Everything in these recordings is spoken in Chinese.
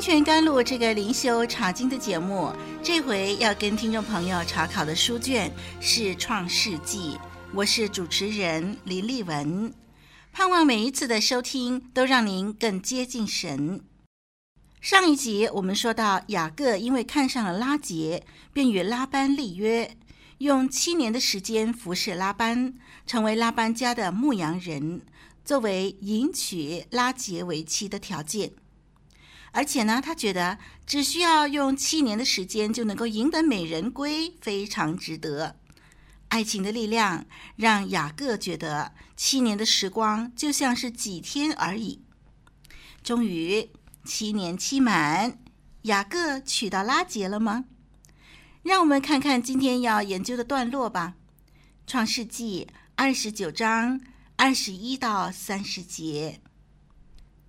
清泉甘露这个灵修查经的节目，这回要跟听众朋友查考的书卷是《创世纪》，我是主持人林丽文，盼望每一次的收听都让您更接近神。上一集我们说到，雅各因为看上了拉结，便与拉班立约，用七年的时间服侍拉班，成为拉班家的牧羊人，作为迎娶拉结为妻的条件。而且呢，他觉得只需要用七年的时间就能够赢得美人归，非常值得。爱情的力量让雅各觉得七年的时光就像是几天而已。终于七年期满，雅各娶到拉结了吗？让我们看看今天要研究的段落吧，《创世纪》二十九章二十一到三十节，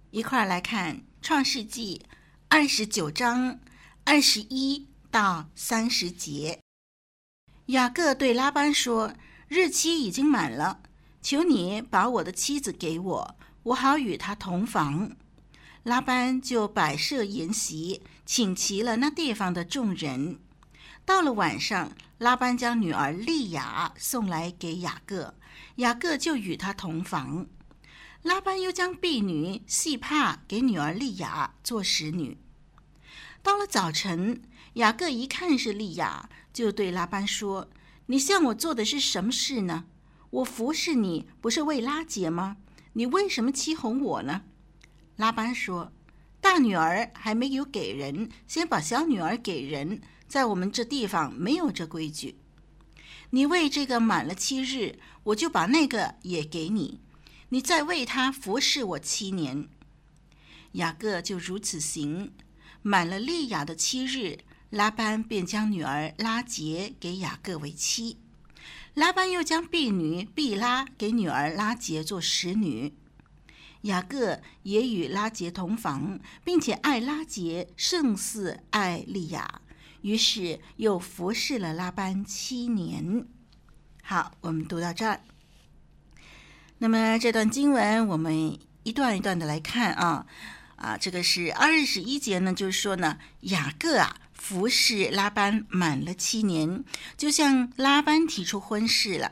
一块儿来看。创世纪二十九章二十一到三十节，雅各对拉班说：“日期已经满了，求你把我的妻子给我，我好与她同房。”拉班就摆设筵席，请齐了那地方的众人。到了晚上，拉班将女儿利亚送来给雅各，雅各就与她同房。拉班又将婢女细帕给女儿利亚做使女。到了早晨，雅各一看是利亚，就对拉班说：“你向我做的是什么事呢？我服侍你不是为拉结吗？你为什么欺哄我呢？”拉班说：“大女儿还没有给人，先把小女儿给人，在我们这地方没有这规矩。你为这个满了七日，我就把那个也给你。”你再为他服侍我七年，雅各就如此行。满了利亚的七日，拉班便将女儿拉结给雅各为妻。拉班又将婢女毕拉给女儿拉结做使女。雅各也与拉结同房，并且爱拉结胜似爱利亚，于是又服侍了拉班七年。好，我们读到这儿。那么这段经文，我们一段一段的来看啊，啊，这个是二十一节呢，就是说呢，雅各啊服侍拉班满了七年，就向拉班提出婚事了。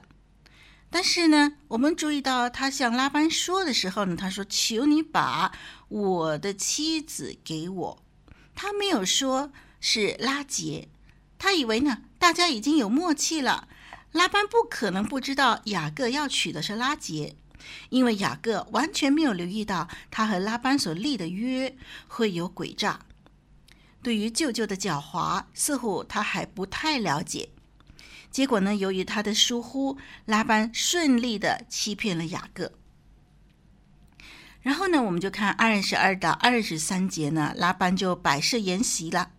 但是呢，我们注意到他向拉班说的时候呢，他说：“求你把我的妻子给我。”他没有说是拉结，他以为呢，大家已经有默契了。拉班不可能不知道雅各要娶的是拉结，因为雅各完全没有留意到他和拉班所立的约会有诡诈。对于舅舅的狡猾，似乎他还不太了解。结果呢，由于他的疏忽，拉班顺利的欺骗了雅各。然后呢，我们就看二十二到二十三节呢，拉班就摆设筵席了。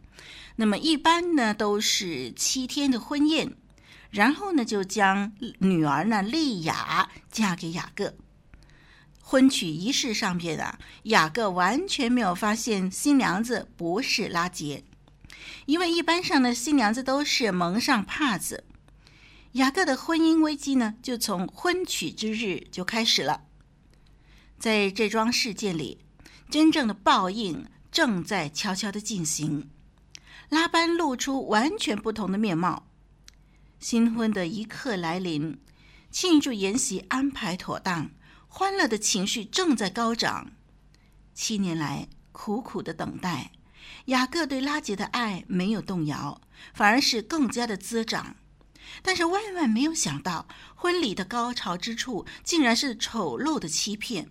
那么一般呢，都是七天的婚宴。然后呢，就将女儿呢利雅嫁给雅各。婚娶仪式上边啊，雅各完全没有发现新娘子不是拉杰，因为一般上的新娘子都是蒙上帕子。雅各的婚姻危机呢，就从婚娶之日就开始了。在这桩事件里，真正的报应正在悄悄的进行。拉班露出完全不同的面貌。新婚的一刻来临，庆祝筵席安排妥当，欢乐的情绪正在高涨。七年来苦苦的等待，雅各对拉杰的爱没有动摇，反而是更加的滋长。但是万万没有想到，婚礼的高潮之处竟然是丑陋的欺骗。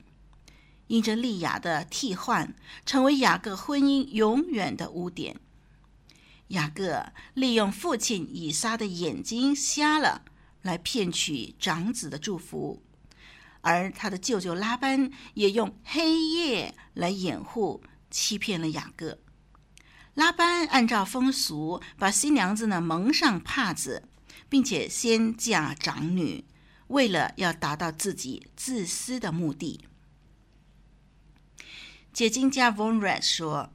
因着莉亚的替换，成为雅各婚姻永远的污点。雅各利用父亲以撒的眼睛瞎了，来骗取长子的祝福，而他的舅舅拉班也用黑夜来掩护，欺骗了雅各。拉班按照风俗，把新娘子呢蒙上帕子，并且先嫁长女，为了要达到自己自私的目的。解经家 Von Red 说，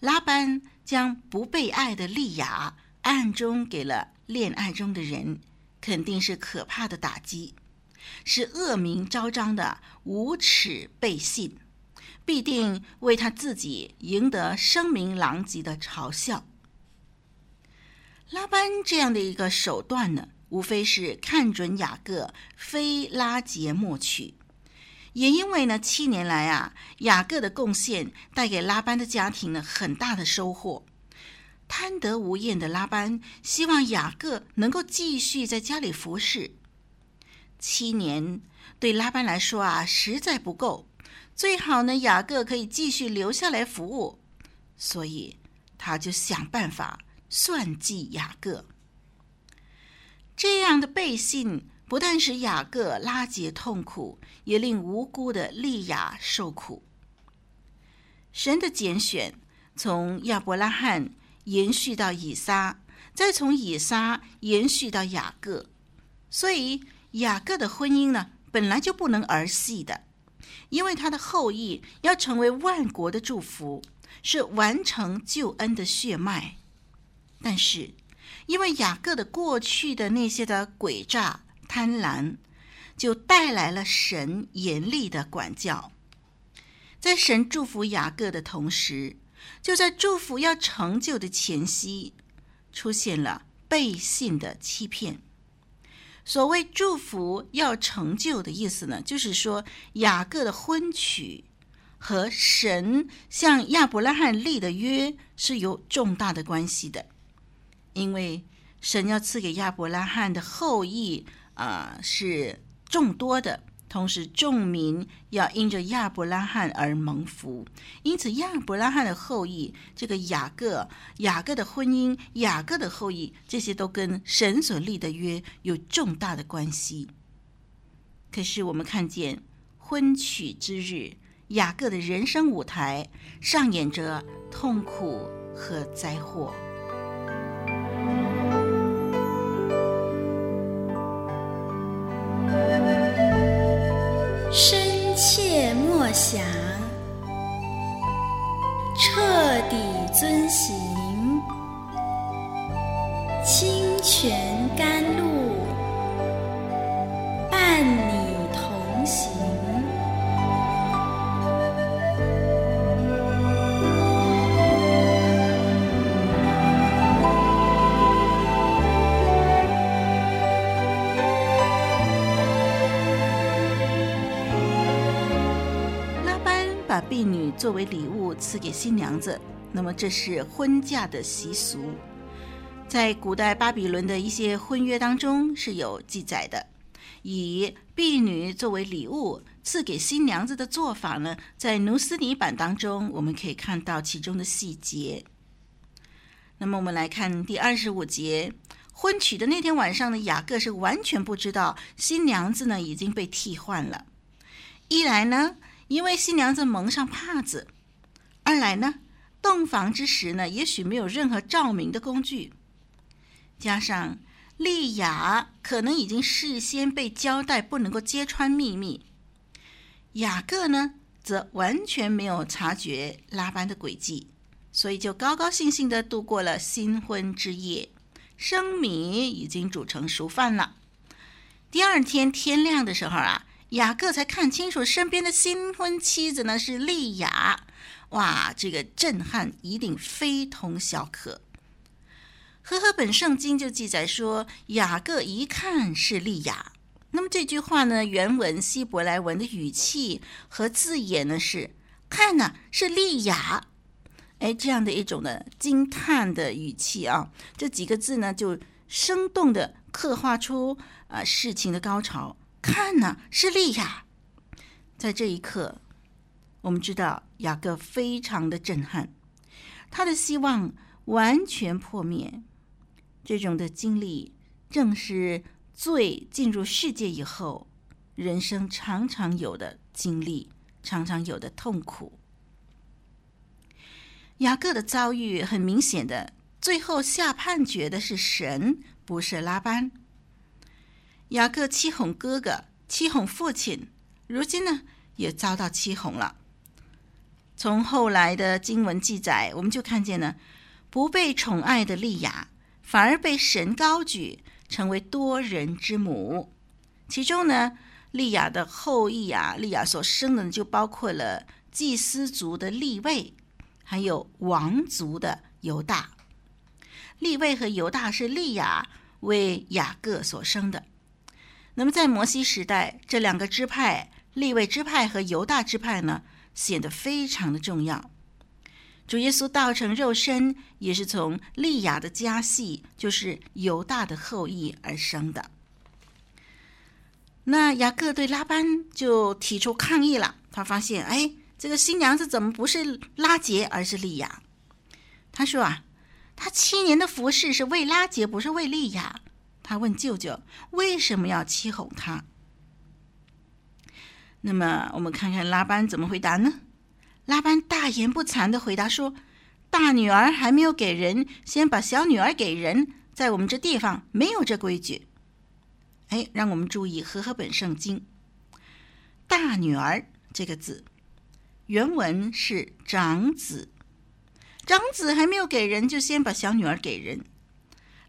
拉班将不被爱的利亚暗中给了恋爱中的人，肯定是可怕的打击。是恶名昭彰的无耻背信，必定为他自己赢得声名狼藉的嘲笑。拉班这样的一个手段呢，无非是看准雅各，非拉结莫娶。也因为呢，七年来啊，雅各的贡献带给拉班的家庭呢很大的收获。贪得无厌的拉班希望雅各能够继续在家里服侍。七年对拉班来说啊，实在不够。最好呢，雅各可以继续留下来服务，所以他就想办法算计雅各。这样的背信不但使雅各拉结痛苦，也令无辜的利亚受苦。神的拣选从亚伯拉罕延续到以撒，再从以撒延续到雅各，所以。雅各的婚姻呢，本来就不能儿戏的，因为他的后裔要成为万国的祝福，是完成救恩的血脉。但是，因为雅各的过去的那些的诡诈贪婪，就带来了神严厉的管教。在神祝福雅各的同时，就在祝福要成就的前夕，出现了背信的欺骗。所谓祝福要成就的意思呢，就是说雅各的婚娶和神向亚伯拉罕立的约是有重大的关系的，因为神要赐给亚伯拉罕的后裔啊、是众多的。同时，众民要因着亚伯拉罕而蒙福，因此亚伯拉罕的后裔，这个雅各、雅各的婚姻、雅各的后裔，这些都跟神所立的约有重大的关系。可是，我们看见婚娶之日，雅各的人生舞台上演着痛苦和灾祸。深切默想，彻底遵行，作为礼物赐给新娘子，那么这是婚嫁的习俗，在古代巴比伦的一些婚约当中是有记载的。以婢女作为礼物赐给新娘子的做法呢，在努斯底版当中我们可以看到其中的细节。那么我们来看第二十五节，婚娶的那天晚上呢，雅各是完全不知道新娘子呢已经被替换了。一来呢，因为新娘子蒙上帕子，二来呢，洞房之时呢，也许没有任何照明的工具，加上利亚可能已经事先被交代不能够揭穿秘密，雅各呢，则完全没有察觉拉班的诡计，所以就高高兴兴的度过了新婚之夜，生米已经煮成熟饭了。第二天天亮的时候啊。雅各才看清楚身边的新婚妻子呢，是利亚，哇，这个震撼一定非同小可。和合本圣经就记载说，雅各一看是利亚。那么这句话呢，原文希伯来文的语气和字眼呢是看呢是利亚，哎，这样的一种的惊叹的语气啊，这几个字呢就生动地刻画出啊事情的高潮。看呢，是利亚。在这一刻，我们知道雅各非常的震撼，他的希望完全破灭。这种的经历，正是罪进入世界以后，人生常常有的经历，常常有的痛苦。雅各的遭遇很明显的，最后下判决的是神，不是拉班。雅各欺哄哥哥，欺哄父亲，如今呢也遭到欺哄了。从后来的经文记载，我们就看见呢，不被宠爱的利亚，反而被神高举，成为多人之母。其中呢，利亚的后裔啊，利亚所生的就包括了祭司族的利未，还有王族的犹大。利未和犹大是利亚为雅各所生的。那么在摩西时代，这两个支派，利未支派和犹大支派呢，显得非常的重要。主耶稣道成肉身，也是从利亚的家系，就是犹大的后裔而生的。那雅各对拉班就提出抗议了。他发现，哎，这个新娘子怎么不是拉杰，而是利亚？他说啊，他七年的服侍是为拉杰，不是为利亚。他问舅舅为什么要欺哄他？那么我们看看拉班怎么回答呢？拉班大言不惭的回答说：“大女儿还没有给人，先把小女儿给人，在我们这地方没有这规矩。”哎，让我们注意和合本圣经“大女儿”这个字，原文是长子，长子还没有给人，就先把小女儿给人。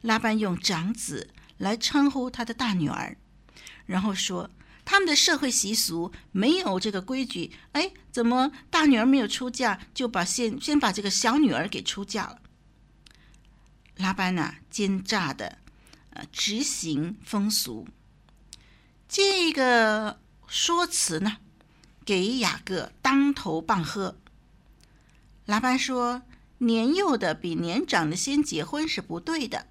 拉班用长子来称呼他的大女儿，然后说他们的社会习俗没有这个规矩。哎，怎么大女儿没有出嫁，就把先先把这个小女儿给出嫁了？拉班呐、奸诈的。呃执行风俗，这个说辞呢，给雅各当头棒喝。拉班说：“年幼的比年长的先结婚是不对的。”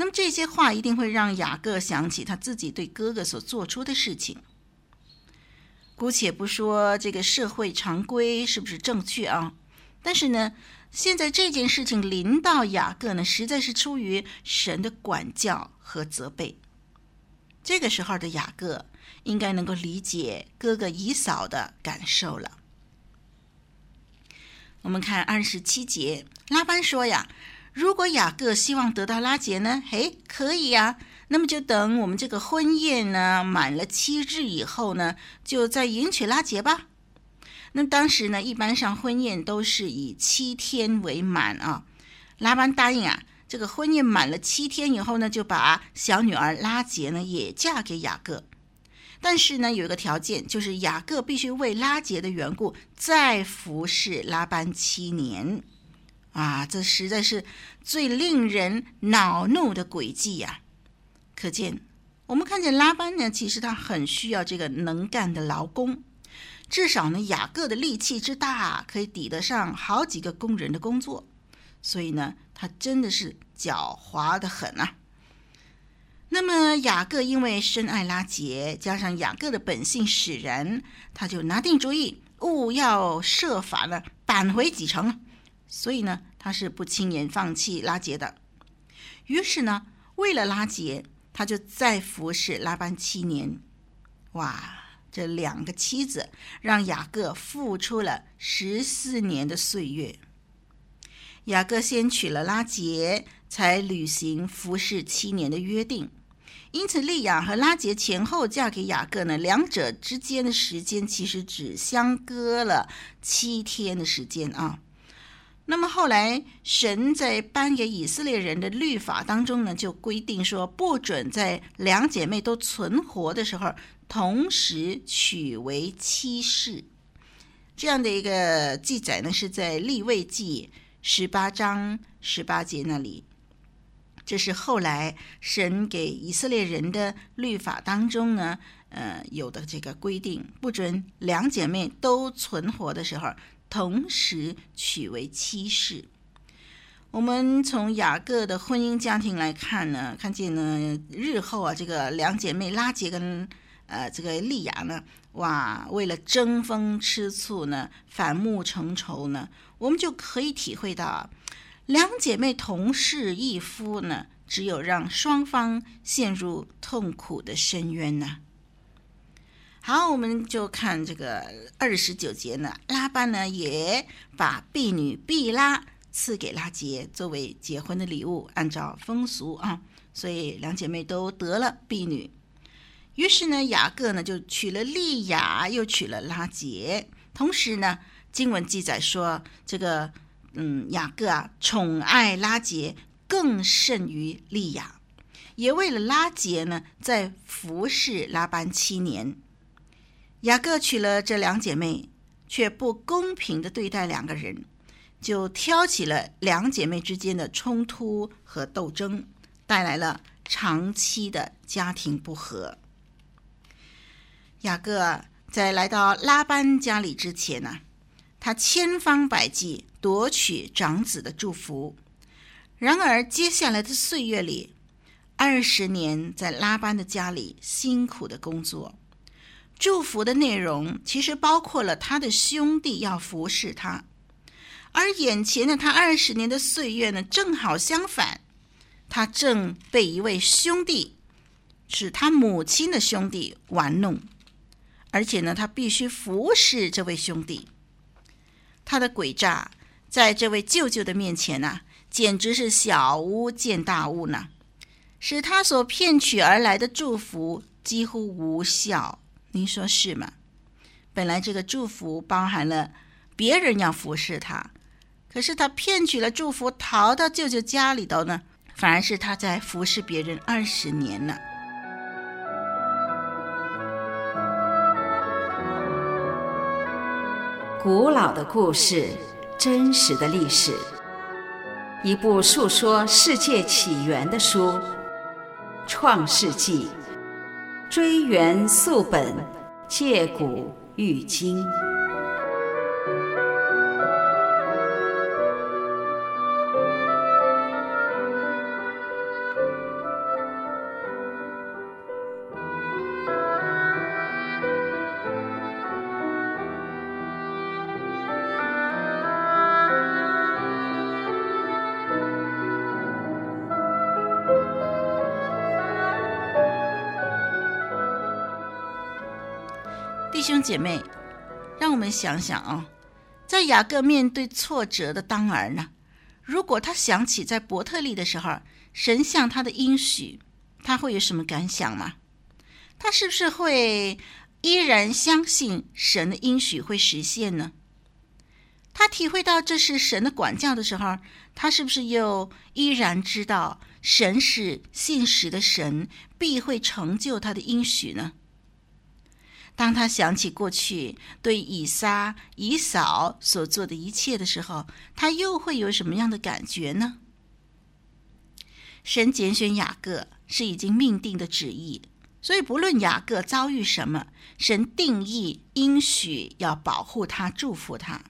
那么这些话一定会让雅各想起他自己对哥哥所做出的事情。姑且不说这个社会常规是不是正确啊，但是呢。现在这件事情临到雅各呢，实在是出于神的管教和责备。这个时候的雅各应该能够理解哥哥以嫂的感受了。我们看二十七节，拉班说呀：“如果雅各希望得到拉结呢，嘿，可以呀。那么就等我们这个婚宴呢满了七日以后呢，就再迎娶拉结吧。”那当时呢，一般上婚宴都是以七天为满啊。拉班答应啊，这个婚宴满了七天以后呢，就把小女儿拉结呢也嫁给雅各。但是呢，有一个条件，就是雅各必须为拉结的缘故再服侍拉班七年。啊，这实在是最令人恼怒的诡计呀！可见，我们看见拉班呢，其实他很需要这个能干的劳工。至少呢，雅各的力气之大，可以抵得上好几个工人的工作，所以呢，他真的是狡猾的很啊。那么雅各因为深爱拉结，加上雅各的本性使然，他就拿定主意，务要设法呢扳回几城。所以呢，他是不轻言放弃拉杰的。于是呢，为了拉杰，他就再服侍拉班七年。哇！这两个妻子让雅各付出了十四年的岁月。雅各先娶了拉杰，才履行服侍七年的约定。因此，利亚和拉杰前后嫁给雅各呢，两者之间的时间其实只相隔了七天的时间啊。那么后来，神在颁给以色列人的律法当中呢，就规定说，不准在两姐妹都存活的时候。同时娶为妻室，这样的一个记载呢，是在立位记十八章十八节那里。这是后来神给以色列人的律法当中呢，呃，有的这个规定，不准两姐妹都存活的时候同时娶为妻室。我们从雅各的婚姻家庭来看呢，看见呢，日后啊，这个两姐妹拉结跟呃，这个利亚呢，哇，为了争风吃醋呢，反目成仇呢，我们就可以体会到啊，两姐妹同是一夫呢，只有让双方陷入痛苦的深渊呢。好，我们就看这个二十九节呢，拉班呢也把婢女毕拉赐给拉杰作为结婚的礼物，按照风俗啊，所以两姐妹都得了婢女。于是呢，雅各呢就娶了利亚，又娶了拉杰。同时呢，经文记载说，这个嗯雅各啊宠爱拉杰更甚于利亚，也为了拉杰呢，在服侍拉班七年。雅各娶了这两姐妹，却不公平的对待两个人，就挑起了两姐妹之间的冲突和斗争，带来了长期的家庭不和。雅各在来到拉班家里之前呢，他千方百计夺取长子的祝福。然而，接下来的岁月里，二十年在拉班的家里辛苦的工作。祝福的内容其实包括了他的兄弟要服侍他，而眼前的他二十年的岁月呢，正好相反，他正被一位兄弟，是他母亲的兄弟玩弄，而且呢，他必须服侍这位兄弟。他的诡诈在这位舅舅的面前呢、简直是小巫见大巫呢，使他所骗取而来的祝福几乎无效。您说是吗？本来这个祝福包含了别人要服侍他，可是他骗取了祝福，逃到舅舅家里头呢，反而是他在服侍别人二十年了。古老的故事，真实的历史，一部述说世界起源的书，《创世纪》。追源溯本，借古喻今。兄姐妹，让我们想想啊，在雅各面对挫折的当儿呢，如果他想起在伯特利的时候，神向他的应许，他会有什么感想吗？他是不是会依然相信神的应许会实现呢？他体会到这是神的管教的时候，他是不是又依然知道神是信实的神，必会成就他的应许呢？当他想起过去对以撒、以扫所做的一切的时候，他又会有什么样的感觉呢？神拣选雅各是已经命定的旨意，所以不论雅各遭遇什么，神定义应许要保护他、祝福他。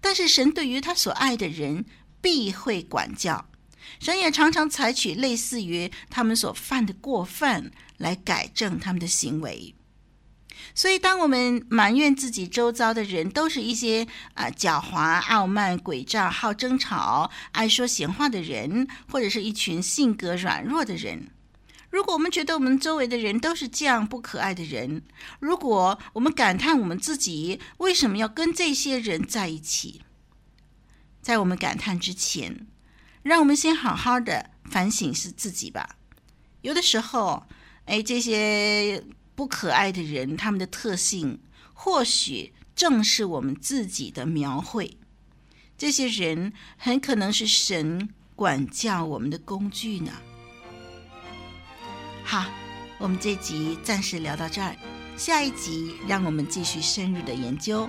但是神对于他所爱的人必会管教，神也常常采取类似于他们所犯的过犯来改正他们的行为。所以，当我们埋怨自己周遭的人都是一些啊、狡猾、傲慢、诡诈、好争吵、爱说闲话的人，或者是一群性格软弱的人，如果我们觉得我们周围的人都是这样不可爱的人，如果我们感叹我们自己为什么要跟这些人在一起，在我们感叹之前，让我们先好好的反省是自己吧。有的时候，哎，这些。不可爱的人，他们的特性或许正是我们自己的描绘。这些人很可能是神管教我们的工具呢。好，我们这集暂时聊到这儿，下一集让我们继续深入的研究。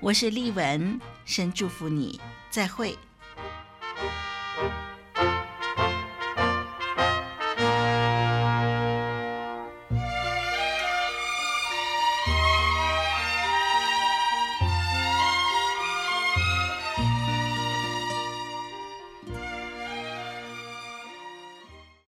我是丽文，神祝福你，再会。